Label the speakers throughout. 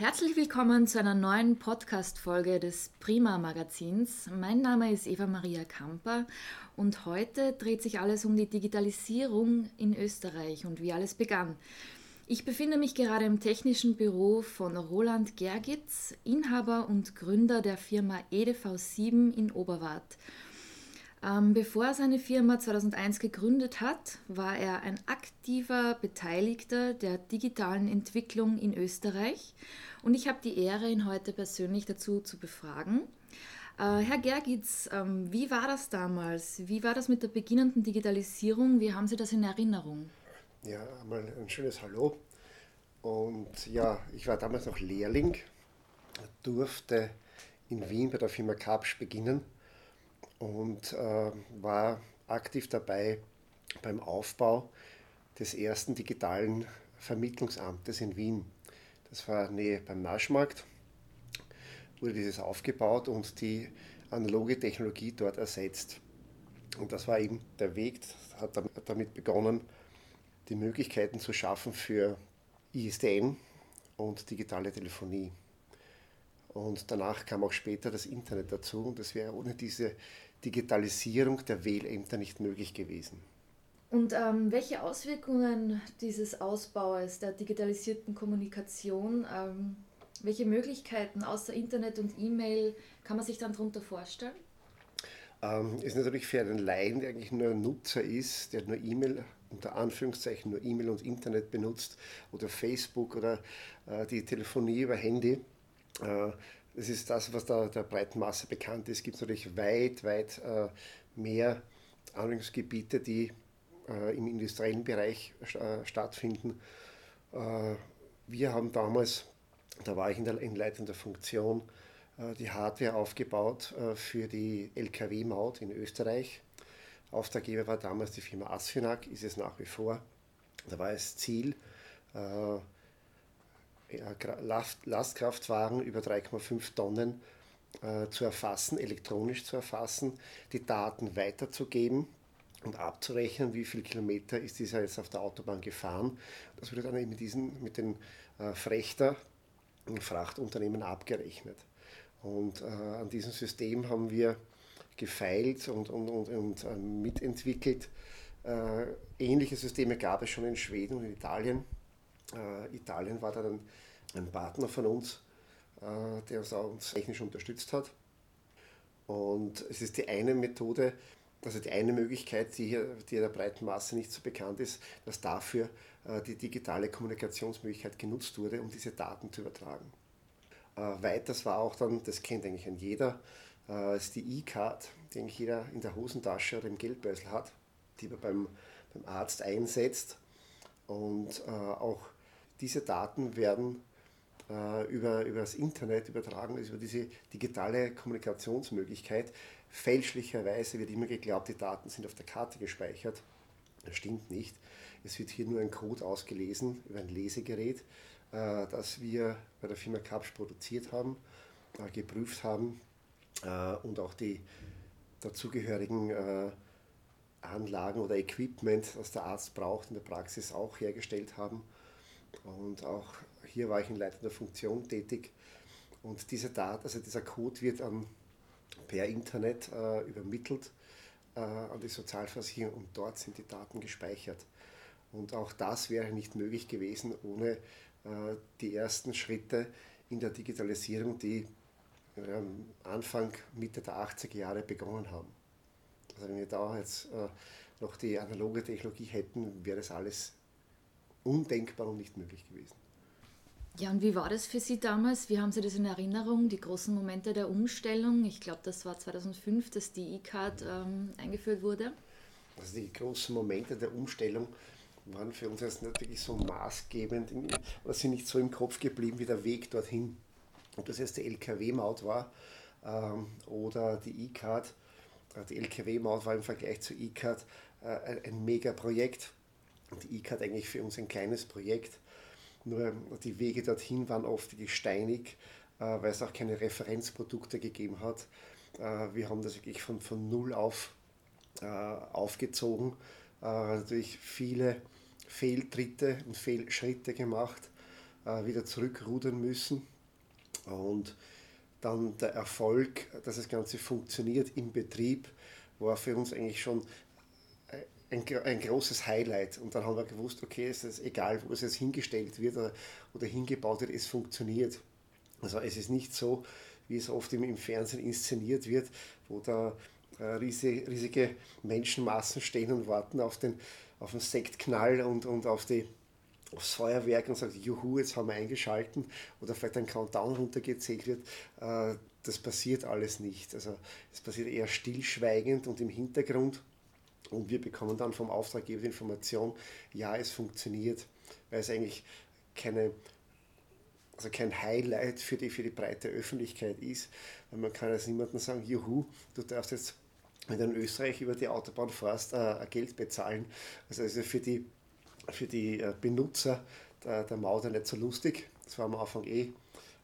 Speaker 1: herzlich willkommen zu einer neuen Podcast-Folge des Prima Magazins. Mein Name ist Eva Maria Kamper und heute dreht sich alles um die Digitalisierung in Österreich und wie alles begann. Ich befinde mich gerade im technischen Büro von Roland Gergitz, Inhaber und Gründer der Firma EDV7 in Oberwart. Ähm, bevor er seine Firma 2001 gegründet hat, war er ein aktiver Beteiligter der digitalen Entwicklung in Österreich und ich habe die Ehre, ihn heute persönlich dazu zu befragen. Äh, Herr Gergitz, ähm, wie war das damals? Wie war das mit der beginnenden Digitalisierung? Wie haben Sie das in Erinnerung?
Speaker 2: Ja, einmal ein schönes Hallo. Und ja, ich war damals noch Lehrling, durfte in Wien bei der Firma Kapsch beginnen und äh, war aktiv dabei beim Aufbau des ersten digitalen Vermittlungsamtes in Wien. Das war Nähe beim Naschmarkt, wurde dieses aufgebaut und die analoge Technologie dort ersetzt. Und das war eben der Weg, hat damit begonnen, die Möglichkeiten zu schaffen für ISDN und digitale Telefonie. Und danach kam auch später das Internet dazu und das wäre ohne diese Digitalisierung der Wählämter nicht möglich gewesen.
Speaker 1: Und ähm, welche Auswirkungen dieses Ausbaus der digitalisierten Kommunikation, ähm, welche Möglichkeiten außer Internet und E-Mail kann man sich dann darunter vorstellen?
Speaker 2: Ähm, ist natürlich für einen Laien, der eigentlich nur ein Nutzer ist, der nur E-Mail, unter Anführungszeichen nur E-Mail und Internet benutzt oder Facebook oder äh, die Telefonie über Handy. Äh, das ist das, was da der breiten Masse bekannt ist. Es gibt natürlich weit, weit äh, mehr Anwendungsgebiete, die äh, im industriellen Bereich äh, stattfinden. Wir haben damals, da war ich in, der, in leitender Funktion, die Hardware aufgebaut für die Lkw-Maut in Österreich. Auftraggeber war damals die Firma Asfinag, ist es nach wie vor. Da war es Ziel, Lastkraftwagen über 3,5 Tonnen äh, zu erfassen, elektronisch zu erfassen, die Daten weiterzugeben und abzurechnen, wie viele Kilometer ist dieser jetzt auf der Autobahn gefahren. Das wurde dann mit, diesen, mit den äh, Frechter und Frachtunternehmen abgerechnet. Und äh, an diesem System haben wir gefeilt und, und, und, und mitentwickelt. Äh, ähnliche Systeme gab es schon in Schweden und in Italien. Äh, Italien war dann ein Partner von uns, äh, der uns, auch technisch unterstützt hat. Und es ist die eine Methode, also die eine Möglichkeit, die hier die der breiten Masse nicht so bekannt ist, dass dafür äh, die digitale Kommunikationsmöglichkeit genutzt wurde, um diese Daten zu übertragen. Äh, weiters war auch dann, das kennt eigentlich ein jeder, äh, ist die E-Card, die eigentlich jeder in der Hosentasche oder im Geldbeutel hat, die man beim, beim Arzt einsetzt. Und äh, auch diese Daten werden äh, über, über das Internet übertragen, also über diese digitale Kommunikationsmöglichkeit. Fälschlicherweise wird immer geglaubt, die Daten sind auf der Karte gespeichert. Das stimmt nicht. Es wird hier nur ein Code ausgelesen über ein Lesegerät, äh, das wir bei der Firma Capsch produziert haben, äh, geprüft haben äh, und auch die dazugehörigen äh, Anlagen oder Equipment, das der Arzt braucht in der Praxis, auch hergestellt haben. Und auch hier war ich in leitender Funktion tätig. Und diese Daten, also dieser Code wird ähm, per Internet äh, übermittelt äh, an die Sozialversicherung und dort sind die Daten gespeichert. Und auch das wäre nicht möglich gewesen ohne äh, die ersten Schritte in der Digitalisierung, die ähm, Anfang, Mitte der 80er Jahre begonnen haben. Also wenn wir da jetzt äh, noch die analoge Technologie hätten, wäre das alles undenkbar und nicht möglich gewesen.
Speaker 1: Ja, und wie war das für Sie damals? Wie haben Sie das in Erinnerung, die großen Momente der Umstellung? Ich glaube, das war 2005, dass die E-Card ähm, eingeführt wurde.
Speaker 2: Also die großen Momente der Umstellung waren für uns jetzt natürlich so maßgebend, oder sind nicht so im Kopf geblieben wie der Weg dorthin. Ob das jetzt die LKW-Maut war ähm, oder die E-Card. Die LKW-Maut war im Vergleich zur E-Card äh, ein, ein Mega-Projekt die ICAT eigentlich für uns ein kleines Projekt. Nur die Wege dorthin waren oft gesteinig, äh, weil es auch keine Referenzprodukte gegeben hat. Äh, wir haben das wirklich von, von null auf äh, aufgezogen, natürlich viele Fehltritte und Fehlschritte gemacht, wieder zurückrudern müssen. Und dann der Erfolg, dass das Ganze funktioniert im Betrieb, war für uns eigentlich schon ein, ein großes Highlight. Und dann haben wir gewusst, okay, es ist egal, wo es jetzt hingestellt wird oder, oder hingebaut wird, es funktioniert. Also es ist nicht so, wie es oft im, im Fernsehen inszeniert wird, wo da äh, riesige, riesige Menschenmassen stehen und warten auf den, auf den Sektknall und, und auf die, aufs Feuerwerk und sagt, juhu, jetzt haben wir eingeschalten oder vielleicht ein Countdown runtergezählt wird. Äh, das passiert alles nicht. Also es passiert eher stillschweigend und im Hintergrund. Und wir bekommen dann vom Auftraggeber die Information, ja, es funktioniert, weil es eigentlich keine, also kein Highlight für die, für die breite Öffentlichkeit ist. Weil man kann jetzt niemandem sagen, juhu, du darfst jetzt, wenn du in Österreich über die Autobahn fährst, äh, Geld bezahlen. Also, also für die, für die äh, Benutzer der, der Maut nicht so lustig. Das war am Anfang eh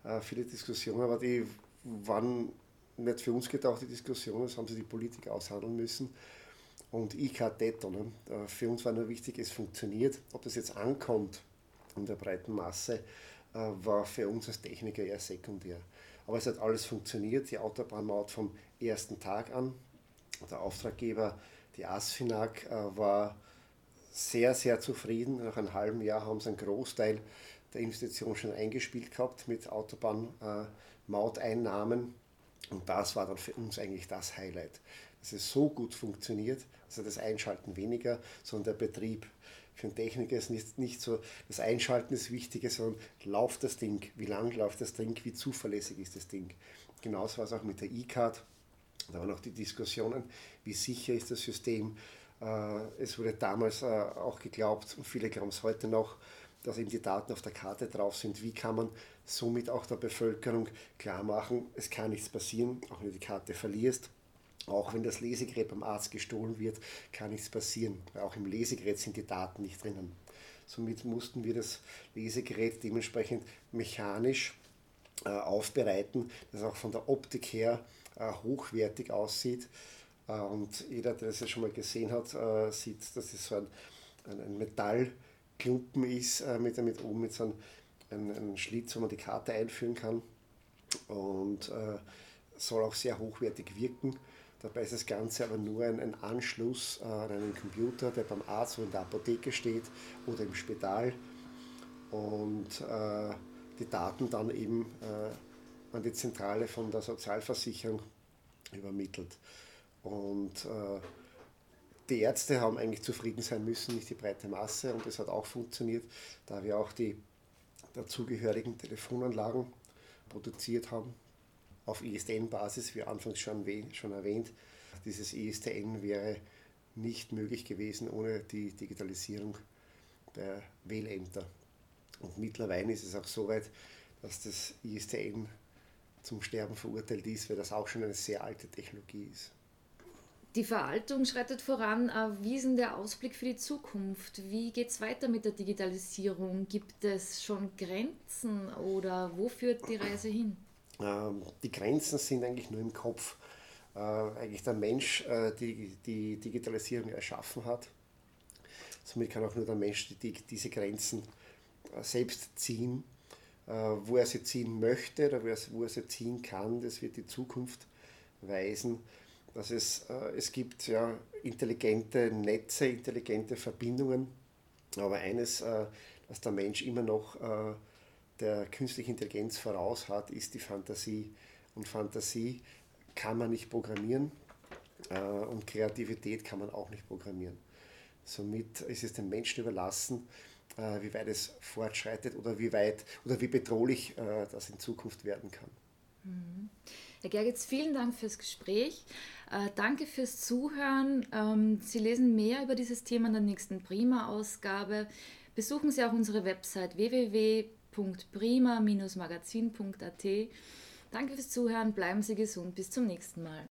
Speaker 2: äh, viele Diskussionen, aber die waren nicht für uns gedacht, die Diskussionen, das haben sie die Politiker aushandeln müssen und IK-Detto. Ne? Äh, für uns war nur wichtig, es funktioniert. Ob das jetzt ankommt in der breiten Masse, äh, war für uns als Techniker eher sekundär. Aber es hat alles funktioniert. Die Autobahnmaut vom ersten Tag an. Der Auftraggeber, die ASFINAG, äh, war sehr, sehr zufrieden. Nach einem halben Jahr haben sie einen Großteil der Investition schon eingespielt gehabt mit Autobahnmauteinnahmen. Und das war dann für uns eigentlich das Highlight dass es so gut funktioniert, also das Einschalten weniger, sondern der Betrieb. Für einen Techniker ist nicht, nicht so, das Einschalten ist wichtiger, sondern läuft das Ding, wie lang läuft das Ding, wie zuverlässig ist das Ding. Genauso war es auch mit der E-Card. Da waren auch die Diskussionen, wie sicher ist das System. Äh, es wurde damals äh, auch geglaubt, und viele glauben es heute noch, dass eben die Daten auf der Karte drauf sind. Wie kann man somit auch der Bevölkerung klar machen, es kann nichts passieren, auch wenn du die Karte verlierst. Auch wenn das Lesegerät beim Arzt gestohlen wird, kann nichts passieren. Auch im Lesegerät sind die Daten nicht drinnen. Somit mussten wir das Lesegerät dementsprechend mechanisch äh, aufbereiten, das auch von der Optik her äh, hochwertig aussieht. Äh, und jeder, der das ja schon mal gesehen hat, äh, sieht, dass es so ein, ein, ein Metallklumpen ist, äh, mit, mit oben mit so einem, einem, einem Schlitz, wo man die Karte einführen kann. Und äh, soll auch sehr hochwertig wirken. Dabei ist das Ganze aber nur ein, ein Anschluss äh, an einen Computer, der beim Arzt oder in der Apotheke steht oder im Spital. Und äh, die Daten dann eben äh, an die Zentrale von der Sozialversicherung übermittelt. Und äh, die Ärzte haben eigentlich zufrieden sein müssen, nicht die breite Masse. Und es hat auch funktioniert, da wir auch die dazugehörigen Telefonanlagen produziert haben auf ISDN-Basis, wie anfangs schon, schon erwähnt. Dieses ISDN wäre nicht möglich gewesen ohne die Digitalisierung der Wählämter. Und mittlerweile ist es auch so weit, dass das ISDN zum Sterben verurteilt ist, weil das auch schon eine sehr alte Technologie ist.
Speaker 1: Die Verwaltung schreitet voran. Wie ist denn der Ausblick für die Zukunft? Wie geht es weiter mit der Digitalisierung? Gibt es schon Grenzen oder wo führt die Reise hin?
Speaker 2: Ähm, die Grenzen sind eigentlich nur im Kopf. Äh, eigentlich der Mensch äh, die, die Digitalisierung erschaffen hat. Somit kann auch nur der Mensch die, diese Grenzen äh, selbst ziehen. Wo er sie ziehen möchte oder wo er sie ziehen kann, das wird die Zukunft weisen. Dass es, es gibt ja intelligente Netze, intelligente Verbindungen, aber eines, dass der Mensch immer noch der künstliche Intelligenz voraus hat, ist die Fantasie. Und Fantasie kann man nicht programmieren äh, und Kreativität kann man auch nicht programmieren. Somit ist es dem Menschen überlassen, äh, wie weit es fortschreitet oder wie weit oder wie bedrohlich äh, das in Zukunft werden kann.
Speaker 1: Mhm. Herr Gergitz, vielen Dank fürs Gespräch. Äh, danke fürs Zuhören. Ähm, Sie lesen mehr über dieses Thema in der nächsten Prima-Ausgabe. Besuchen Sie auch unsere Website www www.prima-magazin.at. Danke fürs Zuhören, bleiben Sie gesund, bis zum nächsten Mal.